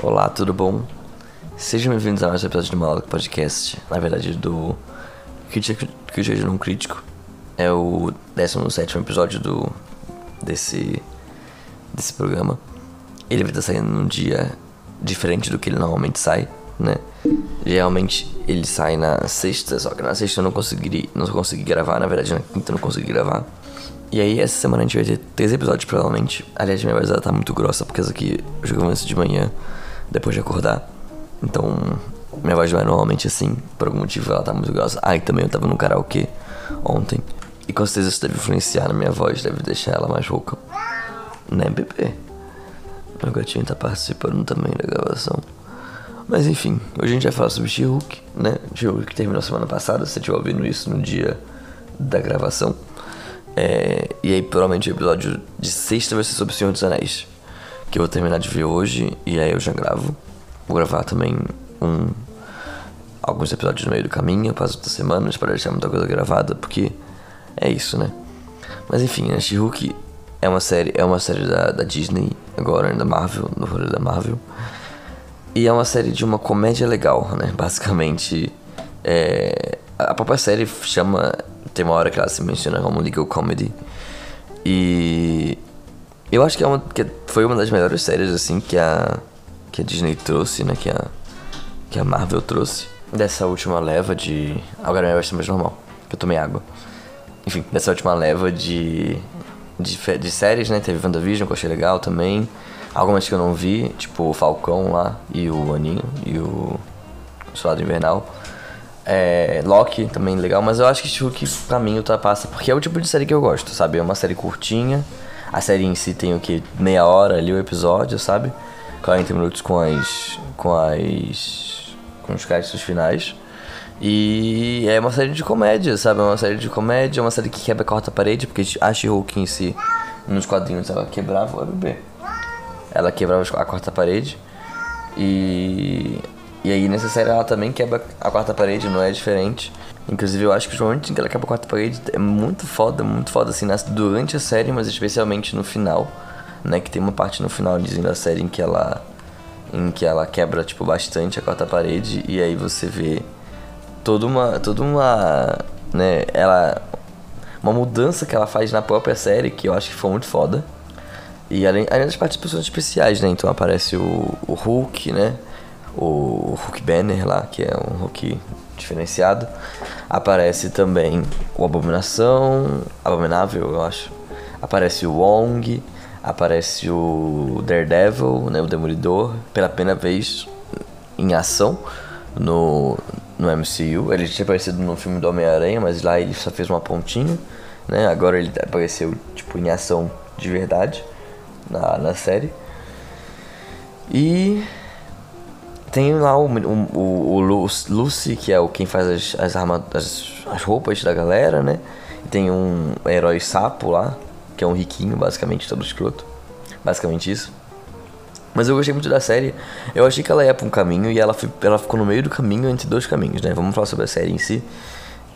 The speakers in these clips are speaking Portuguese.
Olá, tudo bom? Sejam bem-vindos a mais um episódio do Maluco Podcast. Na verdade, do Crítica Crítica Não Crítico. É o 17 episódio do desse, desse programa. Ele vai estar saindo num dia diferente do que ele normalmente sai, né? Geralmente ele sai na sexta, só que na sexta eu não consegui, não consegui gravar, na verdade na quinta eu não consegui gravar. E aí essa semana a gente vai ter três episódios provavelmente. Aliás, minha voz tá muito grossa porque essa aqui eu joguei isso de manhã, depois de acordar. Então, minha voz é normalmente assim, por algum motivo ela tá muito grossa. Ah, também eu tava no karaokê ontem. E com certeza isso deve influenciar na minha voz, deve deixar ela mais rouca. Né, bebê? Meu gatinho tá participando também da gravação. Mas enfim, hoje a gente vai falar sobre She-Hulk, né? She-Hulk terminou semana passada, se você estiver ouvindo isso no dia da gravação. É, e aí provavelmente o episódio de sexta vai ser sobre o Senhor dos Anéis. Que eu vou terminar de ver hoje e aí eu já gravo. Vou gravar também um alguns episódios no meio do caminho, para as outras semanas, para deixar muita coisa gravada, porque é isso, né? Mas enfim, a She-Hulk é uma série, é uma série da, da Disney, agora da Marvel, no rolê da Marvel. E é uma série de uma comédia legal, né? Basicamente, é, a própria série chama. Tem uma hora que ela se menciona como legal comedy. E eu acho que, é uma, que foi uma das melhores séries assim que a, que a Disney trouxe, né? Que a, que a Marvel trouxe. Dessa última leva de. Agora minha voz está mais normal, que eu tomei água. Enfim, dessa última leva de, de, de séries, né? Teve WandaVision, que eu achei legal também. Algumas que eu não vi, tipo o Falcão lá e o Aninho e o Soldado Invernal. É, Loki também legal, mas eu acho que Hulk pra mim ultrapassa, porque é o tipo de série que eu gosto, sabe? É uma série curtinha, a série em si tem o que? Meia hora ali o episódio, sabe? 40 minutos com as. com as. com os créditos finais. E é uma série de comédia, sabe? É uma série de comédia, é uma série que quebra a quarta parede, porque a She-Hulk em si, nos quadrinhos, ela quebrava. Olha bebê. Ela quebrava a quarta parede. E. E aí nessa série ela também quebra a quarta parede, não é diferente. Inclusive eu acho que os momentos em que ela quebra a quarta parede é muito foda, muito foda assim, durante a série, mas especialmente no final, né? Que tem uma parte no final dizendo a série em que ela. em que ela quebra, tipo, bastante a quarta parede, e aí você vê toda uma. toda uma. né, ela. Uma mudança que ela faz na própria série que eu acho que foi muito foda. E além, além das participações especiais, né? Então aparece o, o Hulk, né? O Hulk Banner lá, que é um Hulk diferenciado. Aparece também o Abominação, Abominável, eu acho. Aparece o Wong, aparece o Daredevil, né, o Demolidor, pela primeira vez em ação no, no MCU. Ele tinha aparecido no filme do Homem-Aranha, mas lá ele só fez uma pontinha, né? Agora ele apareceu tipo em ação de verdade na, na série. E tem lá o, o, o, Lucy, que é o quem faz as, as, arma, as, as roupas da galera, né? Tem um herói sapo lá, que é um riquinho, basicamente, todo escroto. Basicamente isso. Mas eu gostei muito da série. Eu achei que ela ia pra um caminho e ela, ela ficou no meio do caminho entre dois caminhos, né? Vamos falar sobre a série em si.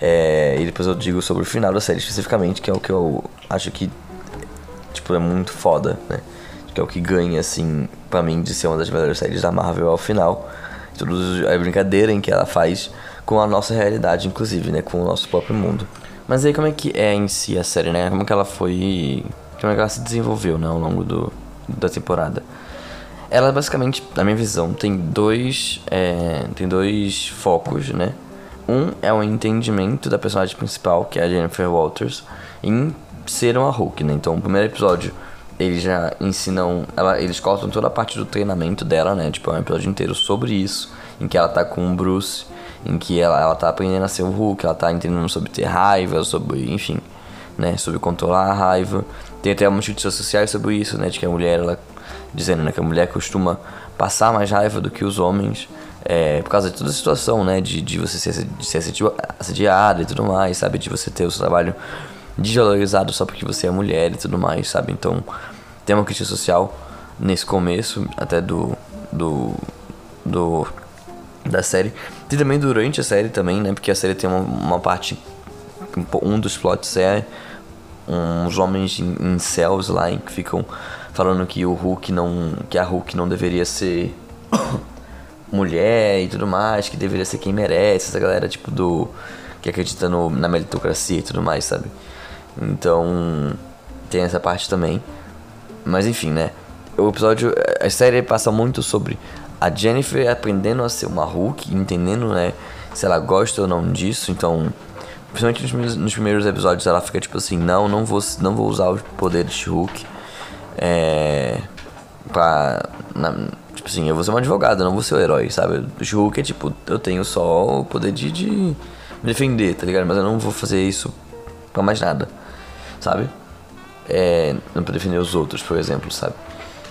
É, e depois eu digo sobre o final da série especificamente, que é o que eu acho que tipo, é muito foda, né? Que é o que ganha, assim, pra mim, de ser uma das melhores séries da Marvel ao final. Tudo a brincadeira em que ela faz com a nossa realidade, inclusive, né? Com o nosso próprio mundo. Mas aí como é que é em si a série, né? Como é que ela foi. Como é que ela se desenvolveu, né? Ao longo do, da temporada. Ela basicamente, na minha visão, tem dois. É, tem dois focos, né? Um é o entendimento da personagem principal, que é a Jennifer Walters, em ser uma Hulk, né? Então, o primeiro episódio eles já ensinam, ela, eles cortam toda a parte do treinamento dela, né? Tipo, é um episódio inteiro sobre isso, em que ela tá com o Bruce, em que ela, ela tá aprendendo a ser o Hulk, ela tá entendendo sobre ter raiva, sobre, enfim, né? Sobre controlar a raiva. Tem até algumas críticas sociais sobre isso, né? De que a mulher, ela, dizendo né, que a mulher costuma passar mais raiva do que os homens. É, por causa de toda a situação, né? De, de você ser, de ser assediada e tudo mais, sabe? De você ter o seu trabalho desvalorizado só porque você é mulher e tudo mais, sabe? Então tem uma crítica social nesse começo até do do do da série. Tem também durante a série também, né? Porque a série tem uma, uma parte um dos plots é uns homens em, em céus lá que ficam falando que o Hulk não que a Hulk não deveria ser mulher e tudo mais, que deveria ser quem merece, essa galera tipo do. que acredita no, na meritocracia e tudo mais, sabe? Então. tem essa parte também. Mas enfim, né? O episódio. A série passa muito sobre a Jennifer aprendendo a ser uma Hulk, entendendo, né? Se ela gosta ou não disso, então. Principalmente nos, nos primeiros episódios ela fica tipo assim, não, não vou, não vou usar os poderes de Hulk. É. Pra. Na, tipo assim, eu vou ser um advogado, não vou ser o herói, sabe? O Hulk é tipo, eu tenho só o poder de, de me defender, tá ligado? Mas eu não vou fazer isso pra mais nada, sabe? É, não pra defender os outros, por exemplo, sabe?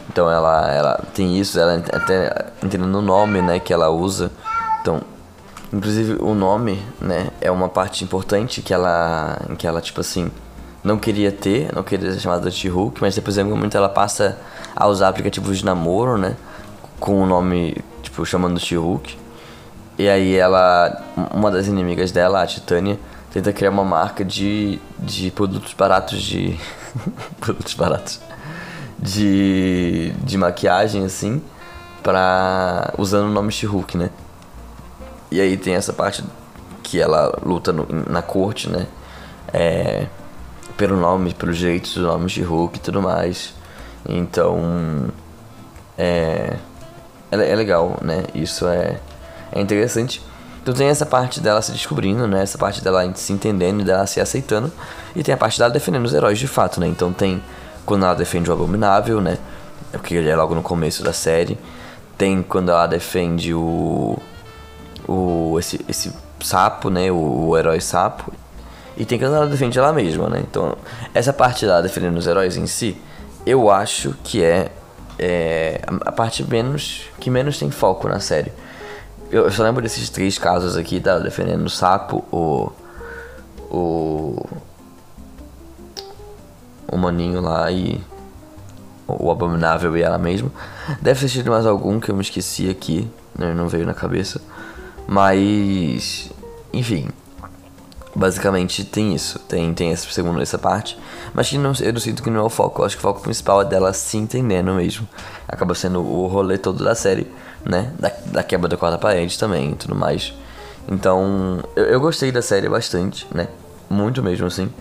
Então ela, ela tem isso, ela até entendendo o nome, né, que ela usa. Então, inclusive o nome, né, é uma parte importante que ela, que ela tipo assim, não queria ter, não queria ser chamada de Hulk, mas depois em algum momento ela passa a usar aplicativos de namoro, né, com o nome, tipo, chamando de Hulk. E aí ela, uma das inimigas dela, a Titânia, tenta criar uma marca de, de produtos baratos de produtos baratos de de maquiagem assim, para usando o nome She-Hulk, né? E aí tem essa parte que ela luta no, na corte, né? É, pelo nome, pelos direitos do nome de Hulk e tudo mais. Então, é, é, é, legal, né? Isso é, é interessante. Então tem essa parte dela se descobrindo, né? Essa parte dela se entendendo e dela se aceitando. E tem a parte dela defendendo os heróis de fato, né? Então tem quando ela defende o Abominável, né? É porque ele é logo no começo da série. Tem quando ela defende o. o esse, esse sapo, né? O, o herói sapo. E tem quando ela defende ela mesma, né? Então, essa parte dela defendendo os heróis em si, eu acho que é, é a parte menos que menos tem foco na série. Eu, só lembro desses três casos aqui, dela defendendo o sapo, o. O. O maninho lá e. O abominável e ela mesma. Deve ter tido mais algum que eu me esqueci aqui, né? não veio na cabeça. Mas. Enfim, Basicamente tem isso, tem, tem essa segunda essa parte, mas que não, eu não sinto que não é o foco, eu acho que o foco principal é dela se entendendo mesmo. Acaba sendo o rolê todo da série, né? Da, da quebra da quarta parede também e tudo mais. Então, eu, eu gostei da série bastante, né? Muito mesmo, assim.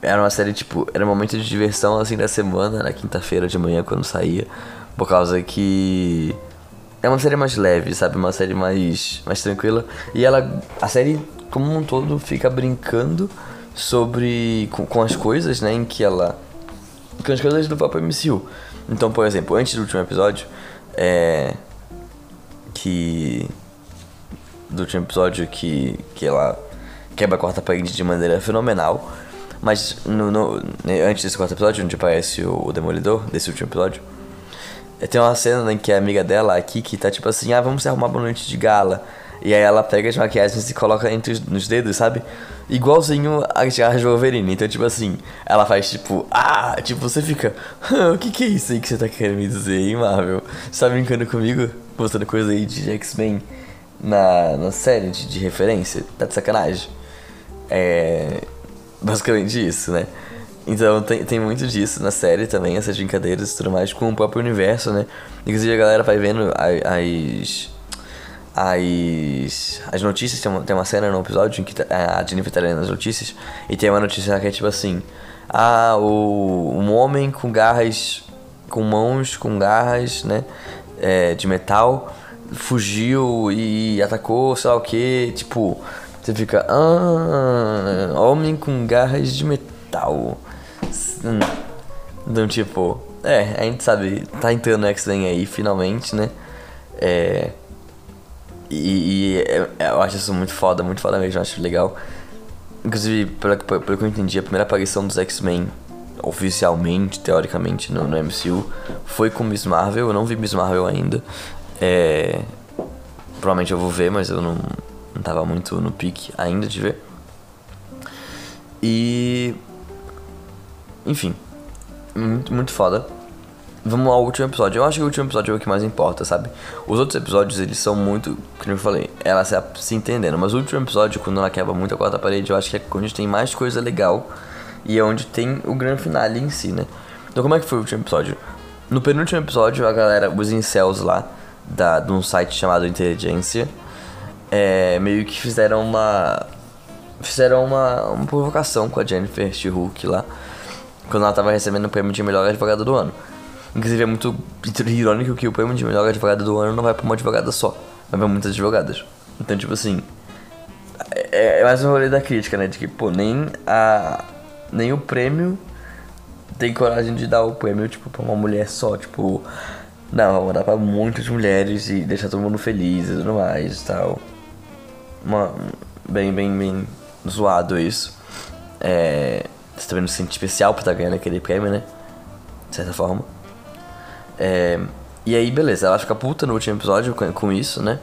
Era uma série, tipo, era um momento de diversão, assim, da semana, na quinta-feira de manhã, quando saía. Por causa que é uma série mais leve, sabe? Uma série mais, mais tranquila. E ela, a série como um todo fica brincando sobre com, com, as coisas, né, em que ela com as coisas do próprio MCU. Então, por exemplo, antes do último episódio, é que do último episódio que que ela quebra a quarta parede de maneira fenomenal. Mas no, no antes desse quarto episódio, onde aparece o, o Demolidor, desse último episódio, é, tem uma cena em que a amiga dela, a Kiki, tá tipo assim, ah, vamos arrumar pra noite de gala. E aí ela pega as maquiagens e coloca entre os nos dedos, sabe? Igualzinho a garras de Wolverine. Então, tipo assim, ela faz tipo, ah, tipo, você fica, o que que é isso aí que você tá querendo me dizer, hein, Marvel? Você tá brincando comigo? Postando coisa aí de X-Men na, na série de, de referência? Tá de sacanagem? É. Basicamente isso, né? Então tem, tem muito disso na série também, essas brincadeiras e tudo mais, com o próprio universo, né? Inclusive a galera vai vendo as as, as notícias. Tem uma, tem uma cena no episódio em que tá, a Jennifer tá lendo as notícias e tem uma notícia que é tipo assim: Ah, o, um homem com garras, com mãos com garras, né? É, de metal fugiu e atacou, sei lá o que. Tipo, você fica: Ah, homem com garras de metal. Então, tipo, é, a gente sabe, tá entrando no X-Men aí finalmente, né? É. E, e é, eu acho isso muito foda, muito foda mesmo, acho legal. Inclusive, pelo, pelo que eu entendi, a primeira aparição dos X-Men oficialmente, teoricamente, no, no, MCU foi com Miss Marvel. Eu não vi Miss Marvel ainda. É, provavelmente eu vou ver, mas eu não, não tava muito no pique ainda de ver. E. Enfim, muito, muito foda. Vamos ao último episódio. Eu acho que o último episódio é o que mais importa, sabe? Os outros episódios, eles são muito, como eu falei, ela se, se entendendo. Mas o último episódio, quando ela quebra muito a quarta parede, eu acho que é onde tem mais coisa legal. E é onde tem o grande finale em si, né? Então como é que foi o último episódio? No penúltimo episódio, a galera, os incels lá, da, de um site chamado Inteligência, é, meio que fizeram uma. Fizeram uma, uma provocação com a Jennifer She-Hulk lá, quando ela tava recebendo o prêmio de melhor advogada do ano. Inclusive é muito irônico que o prêmio de melhor advogada do ano não vai pra uma advogada só, vai pra muitas advogadas. Então, tipo assim. É, é mais um rolê da crítica, né? De que, pô, nem a. Nem o prêmio tem coragem de dar o prêmio, tipo, pra uma mulher só, tipo. Não, vou dar pra muitas mulheres e deixar todo mundo feliz e tudo mais e tal. Uma, bem, bem, bem zoado isso. É, você também não se sente especial por estar tá ganhando aquele prêmio, né? De certa forma. É, e aí, beleza, ela fica puta no último episódio com, com isso, né?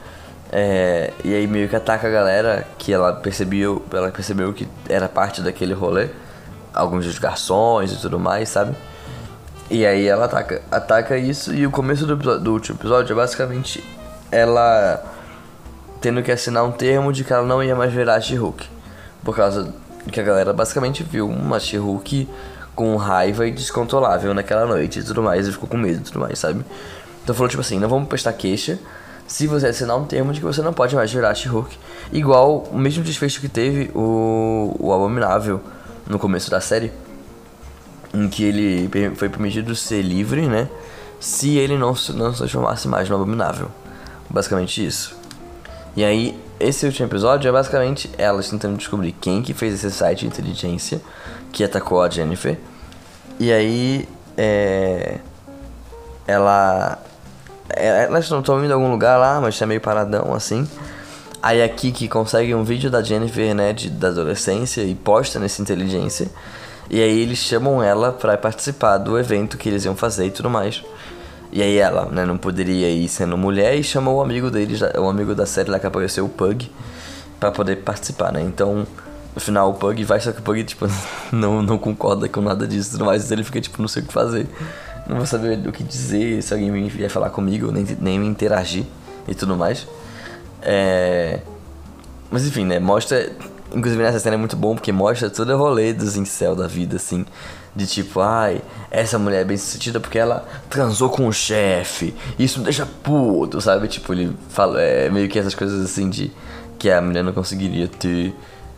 É, e aí meio que ataca a galera que ela percebeu, ela percebeu que era parte daquele rolê. Alguns dos garçons e tudo mais, sabe? E aí ela ataca, ataca isso e o começo do, do último episódio é basicamente ela tendo que assinar um termo de que ela não ia mais virar She-Hulk. Por causa que a galera basicamente viu uma She-Hulk com raiva e descontrolável naquela noite e tudo mais, e ficou com medo e tudo mais, sabe? Então falou tipo assim, não vamos prestar queixa se você assinar um termo de que você não pode mais virar She-Hulk. Igual o mesmo desfecho que teve o, o Abominável no começo da série, em que ele foi permitido ser livre, né? Se ele não, não se transformasse mais no Abominável. Basicamente isso. E aí, esse último episódio é basicamente elas tentando descobrir quem que fez esse site de inteligência que atacou a Jennifer. E aí, é... Ela... É, elas não estão indo em algum lugar lá, mas tá meio paradão assim. Aí a Kiki consegue um vídeo da Jennifer, né, de, da adolescência e posta nessa inteligência. E aí eles chamam ela para participar do evento que eles iam fazer e tudo mais. E aí ela, né, não poderia ir sendo mulher e chamou o amigo deles, o amigo da série lá que apareceu, o Pug, para poder participar, né? Então, no final o Pug vai, só que o Pug, tipo, não, não concorda com nada disso, mas ele fica, tipo, não sei o que fazer. Não vou saber o que dizer, se alguém vier falar comigo, nem, nem interagir e tudo mais. É... Mas enfim, né, mostra... Inclusive nessa cena é muito bom porque mostra todo o rolê dos incel da vida, assim de tipo, ai, essa mulher é bem sucedida porque ela transou com o chefe, isso me deixa puto, sabe? Tipo, ele fala, é meio que essas coisas assim de que a mulher não conseguiria ter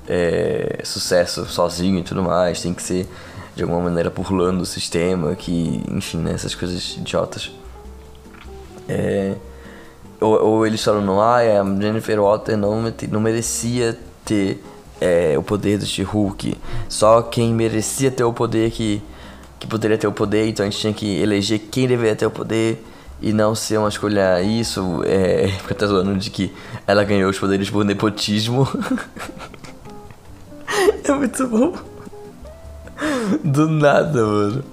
é, sucesso sozinho e tudo mais, tem que ser de alguma maneira pulando o sistema, que, enfim, né, essas coisas idiotas. É, ou, ou eles falam, ah, a Jennifer Walter não, não merecia ter é, o poder do She-Hulk. Só quem merecia ter o poder que, que poderia ter o poder, então a gente tinha que eleger quem deveria ter o poder e não ser uma escolha isso. É, fica até zoando de que ela ganhou os poderes por nepotismo. é muito bom. Do nada, mano.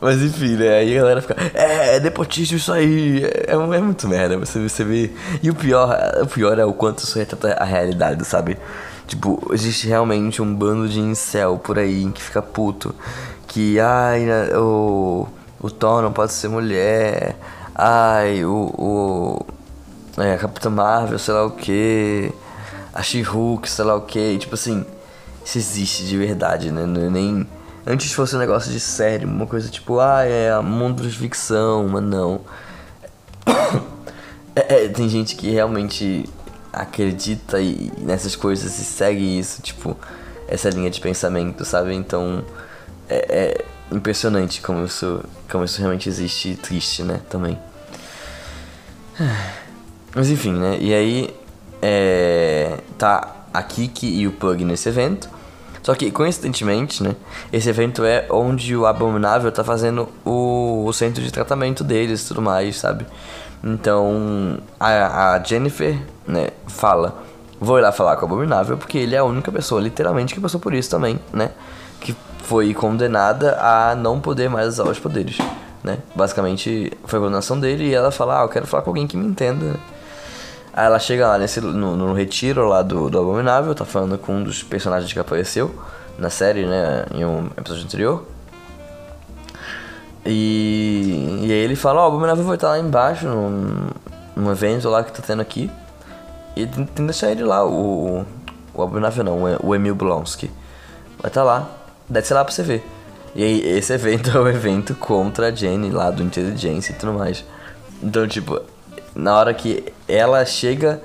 Mas enfim, né? Aí a galera fica, é, é nepotismo isso aí. É, é muito merda. Você, você vê. E o pior, o pior é o quanto isso retrata a realidade, sabe? Tipo, existe realmente um bando de incel por aí que fica puto. Que, ai, né, o, o Thor não pode ser mulher. Ai, o, o é, a Capitã Marvel, sei lá o que. A She-Hulk, sei lá o que. Tipo assim, isso existe de verdade, né? É nem. Antes fosse um negócio de série, uma coisa tipo, ah, é mundo de ficção, mas não. É, é, tem gente que realmente acredita e, nessas coisas e segue isso, tipo, essa linha de pensamento, sabe? Então é, é impressionante como isso, como isso realmente existe e triste, né? Também. Mas enfim, né? E aí é, tá a Kiki e o Pug nesse evento. Só que, coincidentemente, né? Esse evento é onde o Abominável tá fazendo o, o centro de tratamento deles e tudo mais, sabe? Então, a, a Jennifer, né, fala: Vou ir lá falar com o Abominável, porque ele é a única pessoa, literalmente, que passou por isso também, né? Que foi condenada a não poder mais usar os poderes, né? Basicamente, foi a condenação dele e ela fala: Ah, eu quero falar com alguém que me entenda. Aí ela chega lá nesse, no, no retiro lá do, do Abominável, tá falando com um dos personagens que apareceu na série, né? Em um episódio anterior. E, e aí ele fala, ó, oh, o Abominável vai estar lá embaixo, num, num evento lá que tá tendo aqui. E tem, tem que deixar ele lá, o, o Abominável não, o Emil Blonsky. Vai estar tá lá, desce lá pra você ver. E aí esse evento é o evento contra a Jenny lá do Inteligência e tudo mais. Então, tipo, na hora que ela chega,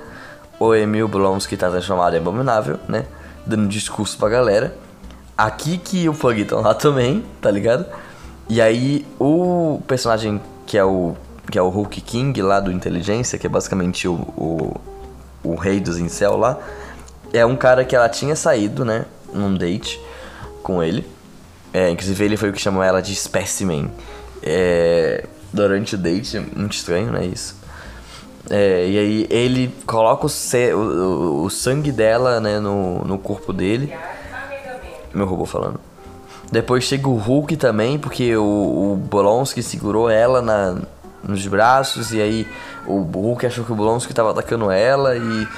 o Emil Blonsky tá transformado em abominável, né? Dando discurso pra galera. Aqui que o Pug estão lá também, tá ligado? E aí o personagem que é o que é o Hulk King lá do Inteligência, que é basicamente o, o, o rei dos incel lá, é um cara que ela tinha saído, né, num date com ele. É, inclusive ele foi o que chamou ela de specimen é, durante o date, muito estranho, né, isso. É, e aí ele coloca o, o, o, sangue dela, né, no, no corpo dele. Meu robô falando. Depois chega o Hulk também, porque o, o Bolonski segurou ela na, nos braços, e aí o Hulk achou que o Bolonski tava atacando ela e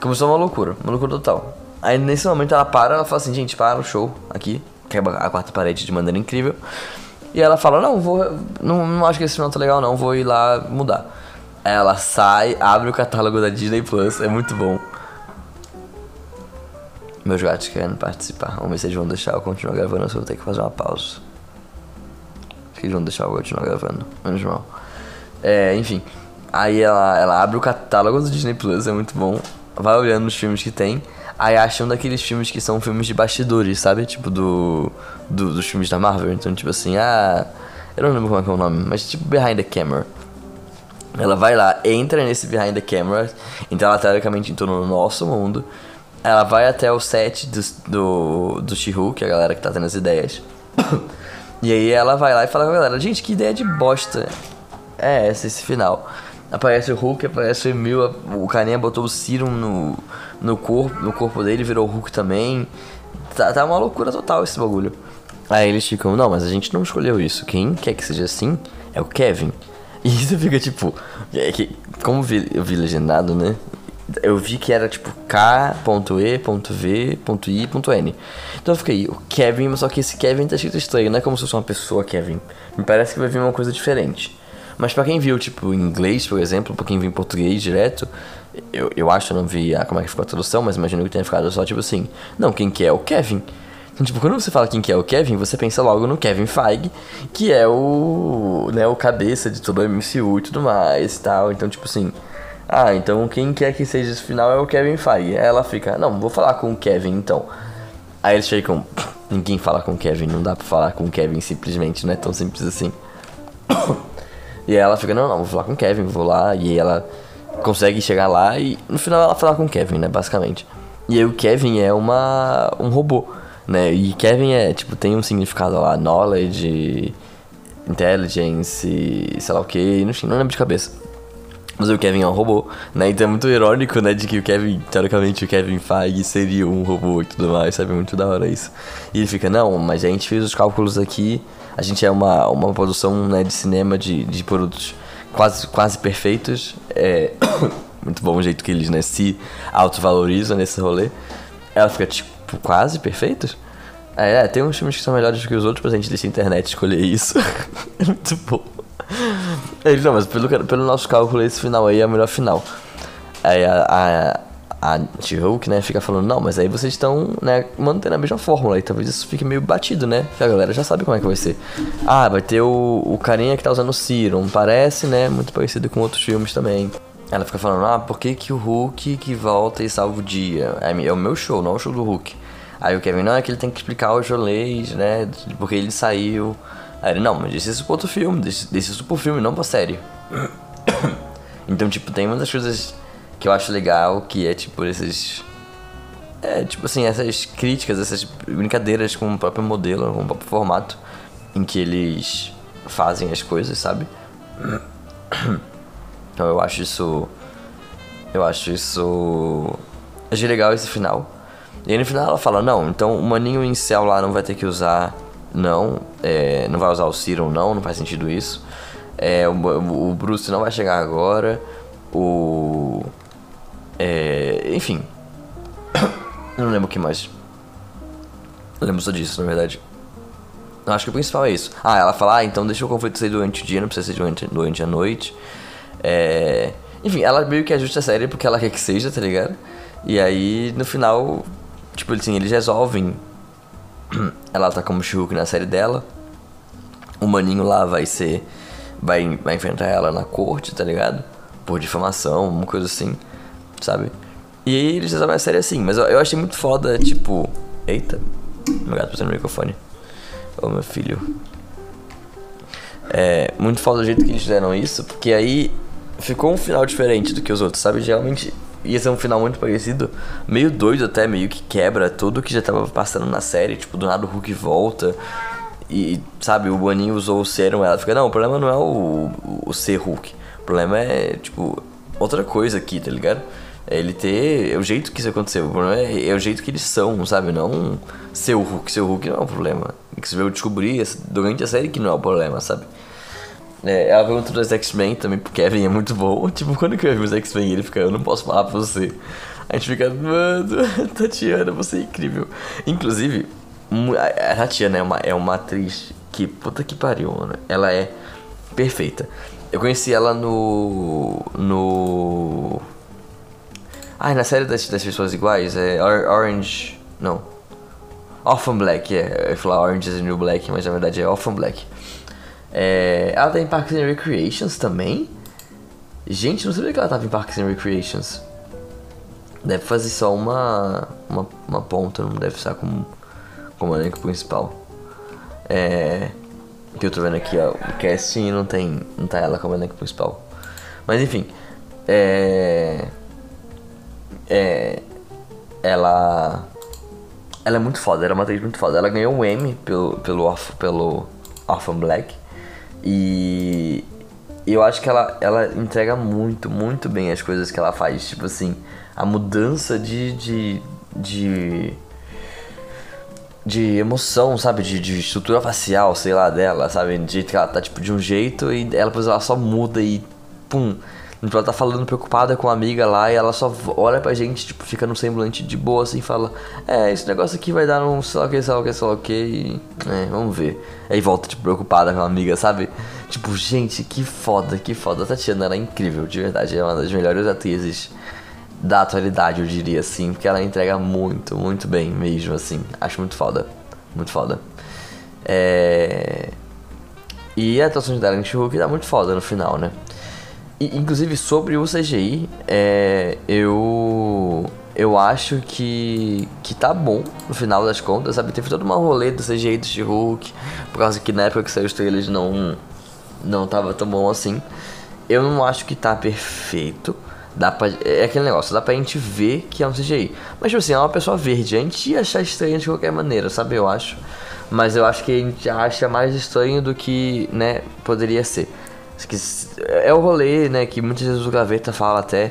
começou uma loucura, uma loucura total. Aí nesse momento ela para, ela fala assim, gente, para o show aqui, quebra a quarta parede de maneira incrível. E ela fala, não, vou. Não, não acho que esse final tá legal não, vou ir lá mudar. Ela sai, abre o catálogo da Disney Plus, é muito bom. Meus gatos querendo participar. Vamos ver se eles vão deixar eu continuar gravando se eu vou ter que fazer uma pausa. Acho que eles vão deixar eu continuar gravando. Menos mal. É, enfim. Aí ela, ela abre o catálogo do Disney Plus, é muito bom. Vai olhando os filmes que tem. Aí acha um daqueles filmes que são filmes de bastidores, sabe? Tipo do, do, dos filmes da Marvel. Então, tipo assim, ah. Eu não lembro como é que é o nome, mas tipo Behind the Camera. Ela vai lá, entra nesse Behind the Camera. Então ela teoricamente entrou no nosso mundo. Ela vai até o set do, do, do She-Hulk, a galera que tá tendo as ideias. e aí ela vai lá e fala com a galera, gente, que ideia de bosta é essa, esse final. Aparece o Hulk, aparece o Emil, o carinha botou o Serum no, no, corpo, no corpo dele, virou o Hulk também. Tá, tá uma loucura total esse bagulho. Aí eles ficam, não, mas a gente não escolheu isso. Quem quer que seja assim é o Kevin. E isso fica tipo. É que, como vi, eu vi legendado, né? Eu vi que era tipo K.E.V.I.N. Então eu fiquei, o Kevin, só que esse Kevin tá escrito estranho, não é como se fosse uma pessoa Kevin. Me parece que vai vir uma coisa diferente. Mas para quem viu, tipo, em inglês, por exemplo, pra quem viu em português direto, eu, eu acho, eu não vi a, como é que ficou a tradução, mas imagino que tenha ficado só tipo assim, não, quem que é o Kevin? Então, tipo, quando você fala quem que é o Kevin, você pensa logo no Kevin Feige, que é o, né, o cabeça de todo o MCU e tudo mais e tal. Então, tipo assim, ah, então quem quer que seja esse final é o Kevin Feige. Aí ela fica, não, vou falar com o Kevin então. Aí eles ficam, ninguém fala com o Kevin, não dá pra falar com o Kevin simplesmente, não é tão simples assim. E ela fica, não, não, vou falar com o Kevin, vou lá. E ela consegue chegar lá e no final ela fala com o Kevin, né, basicamente. E aí o Kevin é uma um robô, né? E Kevin é, tipo, tem um significado lá, knowledge, intelligence, sei lá o que, enfim, não lembro de cabeça. Mas o Kevin é um robô, né? Então é muito irônico, né? De que o Kevin, teoricamente, o Kevin Feige seria um robô e tudo mais, sabe? Muito da hora isso. E ele fica, não, mas a gente fez os cálculos aqui a gente é uma, uma produção né, de cinema de, de produtos quase, quase perfeitos. É muito bom o jeito que eles né, se autovalorizam nesse rolê. Ela fica tipo, quase perfeitos? É, é, tem uns filmes que são melhores que os outros, mas a gente deixa a internet escolher isso. é muito bom. Ele, não, mas pelo, pelo nosso cálculo, esse final aí é o melhor final. Aí a, a, a She-Hulk, né, fica falando, não, mas aí vocês estão, né, mantendo a mesma fórmula, e talvez isso fique meio batido, né, que a galera já sabe como é que vai ser. Ah, vai ter o, o carinha que tá usando o Serum, parece, né, muito parecido com outros filmes também. Ela fica falando, ah, por que que o Hulk que volta e salva o dia? É, é o meu show, não é o show do Hulk. Aí o Kevin, não, é que ele tem que explicar os rolês, né, porque ele saiu. Aí ele, não, mas deixa isso pro outro filme, deixa isso pro filme, não pra série. então, tipo, tem muitas coisas que eu acho legal, que é tipo esses. É, tipo assim, essas críticas, essas brincadeiras com o próprio modelo, com o próprio formato em que eles fazem as coisas, sabe? Então eu acho isso. Eu acho isso. Achei legal esse final. E aí no final ela fala, não, então o maninho em céu lá não vai ter que usar. Não, é, não vai usar o Serum, não, não faz sentido isso. É, o, o Bruce não vai chegar agora. O. É, enfim. Não lembro o que mais. Eu lembro só disso, na verdade. Eu acho que o principal é isso. Ah, ela fala, ah, então deixa o conflito ser durante o dia, não precisa ser durante, durante a noite. É... Enfim, ela meio que ajusta a série porque ela quer que seja, tá ligado? E aí, no final, tipo assim, eles resolvem. ela tá como Shulk na série dela. O maninho lá vai ser. Vai, vai enfrentar ela na corte, tá ligado? por difamação, uma coisa assim, sabe? E aí eles resolvem a série assim, mas eu, eu achei muito foda, tipo. Eita, meu gato passando no microfone. Ô meu filho. É muito foda o jeito que eles fizeram isso, porque aí ficou um final diferente do que os outros, sabe? Geralmente ia ser um final muito parecido, meio doido até, meio que quebra tudo que já tava passando na série, tipo, do nada o Hulk volta. E, sabe, o Boninho usou o serum, ela fica, não, o problema não é o, o, ser Hulk. O problema é, tipo, outra coisa aqui, tá ligado? É ele ter. É o jeito que isso aconteceu. O problema é, é o jeito que eles são, sabe? Não ser o Hulk. Ser o Hulk não é o problema. Que você veio descobrir durante a série que não é o problema, sabe? É, ela pergunta dos X-Men também, porque Kevin é muito bom. Tipo, quando que eu vi os X-Men ele fica, eu não posso falar pra você. A gente fica, mano, Tatiana, você é incrível. Inclusive, a Tatiana é uma, é uma atriz que, puta que pariu, mano. Ela é perfeita. Eu conheci ela no. no. Ai, na série das, das pessoas iguais, é Orange. Não. Orphan Black, é. Eu ia falar Orange is the New Black, mas na verdade é Orphan Black. É, ela tá em Parks and Recreations também. Gente, não sabia que ela tava em Parks and Recreations. Deve fazer só uma, uma, uma ponta, não deve estar como, como elenco principal. É, que eu tô vendo aqui, ó, o casting não tem, não tá ela como elenco principal. Mas enfim, é, é, ela, ela é muito foda, ela é uma atriz muito foda. Ela ganhou um Emmy pelo, pelo, pelo Orphan Black. E eu acho que ela, ela entrega muito, muito bem as coisas que ela faz. Tipo assim, a mudança de. de. de, de emoção, sabe? De, de estrutura facial, sei lá, dela, sabe? De jeito que ela tá tipo de um jeito e ela depois ela só muda e. pum ela tá falando preocupada com a amiga lá e ela só olha pra gente, tipo, fica no semblante de boa assim fala: É, esse negócio aqui vai dar um sei lá o que, sei lá o que, sei lá o que, e. É, vamos ver. Aí volta, tipo, preocupada com a amiga, sabe? Tipo, gente, que foda, que foda. A Tatiana era incrível, de verdade. É uma das melhores atrizes da atualidade, eu diria assim, porque ela entrega muito, muito bem mesmo, assim. Acho muito foda. Muito foda. É. E a atuação de Darren Hulk dá muito foda no final, né? Inclusive, sobre o CGI, é, eu eu acho que, que tá bom no final das contas, sabe? Teve toda uma rolê do CGI do She-Hulk, por causa que na época que saiu os trailers não, não tava tão bom assim. Eu não acho que tá perfeito. Dá pra, é aquele negócio, dá pra gente ver que é um CGI. Mas, tipo assim, é uma pessoa verde. A gente ia achar estranho de qualquer maneira, sabe? Eu acho. Mas eu acho que a gente acha mais estranho do que, né, poderia ser. É o rolê, né, que muitas vezes o Gaveta fala até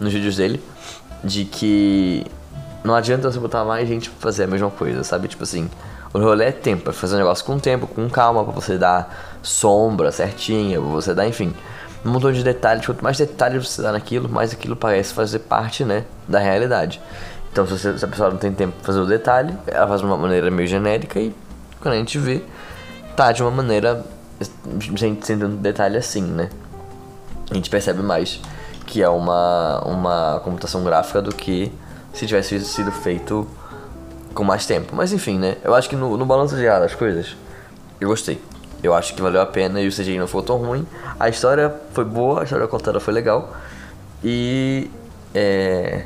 nos vídeos dele, de que não adianta você botar mais gente pra fazer a mesma coisa, sabe? Tipo assim, o rolê é tempo, é fazer um negócio com tempo, com calma, pra você dar sombra certinha, pra você dar, enfim, um montão de detalhes. Quanto mais detalhes você dá naquilo, mais aquilo parece fazer parte, né, da realidade. Então, se, você, se a pessoa não tem tempo pra fazer o detalhe, ela faz de uma maneira meio genérica e quando a gente vê, tá de uma maneira gente sendo um detalhe assim, né? A gente percebe mais que é uma, uma computação gráfica do que se tivesse sido feito com mais tempo. Mas enfim, né? Eu acho que no, no balanço geral das coisas, eu gostei. Eu acho que valeu a pena e o CGI não ficou tão ruim. A história foi boa, a história contada foi legal. E é,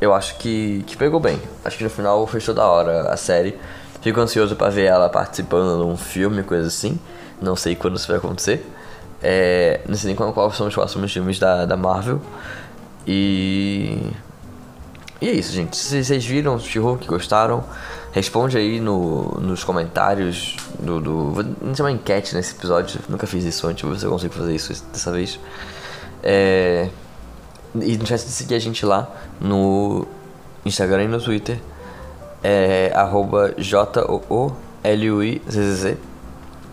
eu acho que, que pegou bem. Acho que no final fechou da hora a série. Fico ansioso para ver ela participando de um filme, coisa assim. Não sei quando isso vai acontecer. É, não sei nem qual, qual são os próximos filmes da, da Marvel. E. E é isso, gente. Se vocês viram que gostaram, responde aí no, nos comentários do, do. Vou chamar enquete nesse episódio. Nunca fiz isso antes, vou ver se eu consigo fazer isso dessa vez. É, e não esquece de seguir a gente lá no Instagram e no Twitter é arroba J-O-O-L-U-I-Z-Z-Z,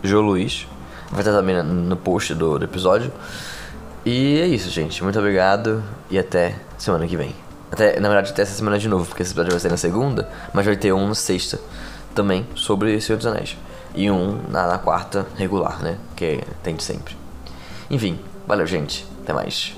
Joluiz. Vai estar também no post do, do episódio. E é isso, gente. Muito obrigado e até semana que vem. Até, na verdade, até essa semana de novo, porque esse episódio vai ser na segunda, mas vai ter um na sexta também sobre Senhor dos Anéis. E um na, na quarta regular, né? Que tem de sempre. Enfim, valeu, gente. Até mais.